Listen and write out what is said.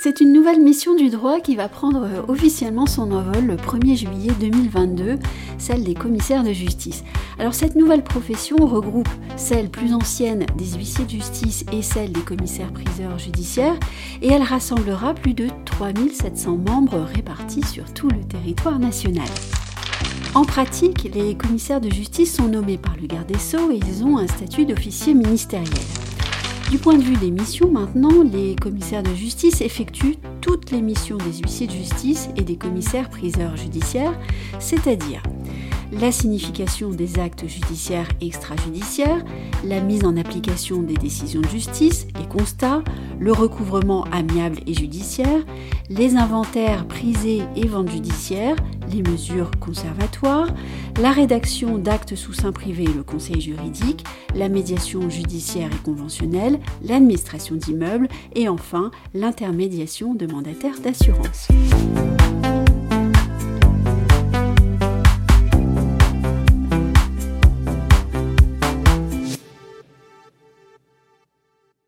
c'est une nouvelle mission du droit qui va prendre euh, officiellement son envol le 1er juillet 2022, celle des commissaires de justice. Alors cette nouvelle profession regroupe celle plus ancienne des huissiers de justice et celle des commissaires-priseurs judiciaires et elle rassemblera plus de 3700 membres répartis sur tout le territoire national. En pratique, les commissaires de justice sont nommés par le garde des Sceaux et ils ont un statut d'officier ministériel. Du point de vue des missions, maintenant, les commissaires de justice effectuent toutes les missions des huissiers de justice et des commissaires priseurs judiciaires, c'est-à-dire la signification des actes judiciaires et extrajudiciaires, la mise en application des décisions de justice et constats, le recouvrement amiable et judiciaire, les inventaires prisés et ventes judiciaires, les mesures conservatoires, la rédaction d'actes sous sein privé et le conseil juridique, la médiation judiciaire et conventionnelle, l'administration d'immeubles et enfin l'intermédiation de mandataires d'assurance.